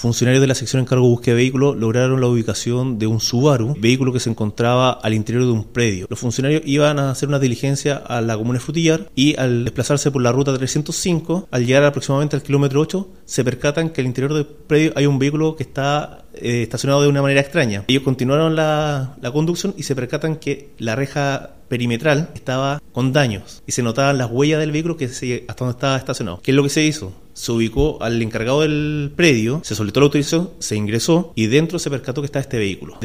Funcionarios de la sección encargo de búsqueda de vehículos lograron la ubicación de un Subaru, vehículo que se encontraba al interior de un predio. Los funcionarios iban a hacer una diligencia a la comuna de Frutillar y al desplazarse por la ruta 305, al llegar aproximadamente al kilómetro 8, se percatan que al interior del predio hay un vehículo que está eh, estacionado de una manera extraña. Ellos continuaron la, la conducción y se percatan que la reja perimetral estaba con daños y se notaban las huellas del vehículo que se, hasta donde estaba estacionado. ¿Qué es lo que se hizo? Se ubicó al encargado del predio, se solicitó la autorización, se ingresó y dentro se percató que estaba este vehículo.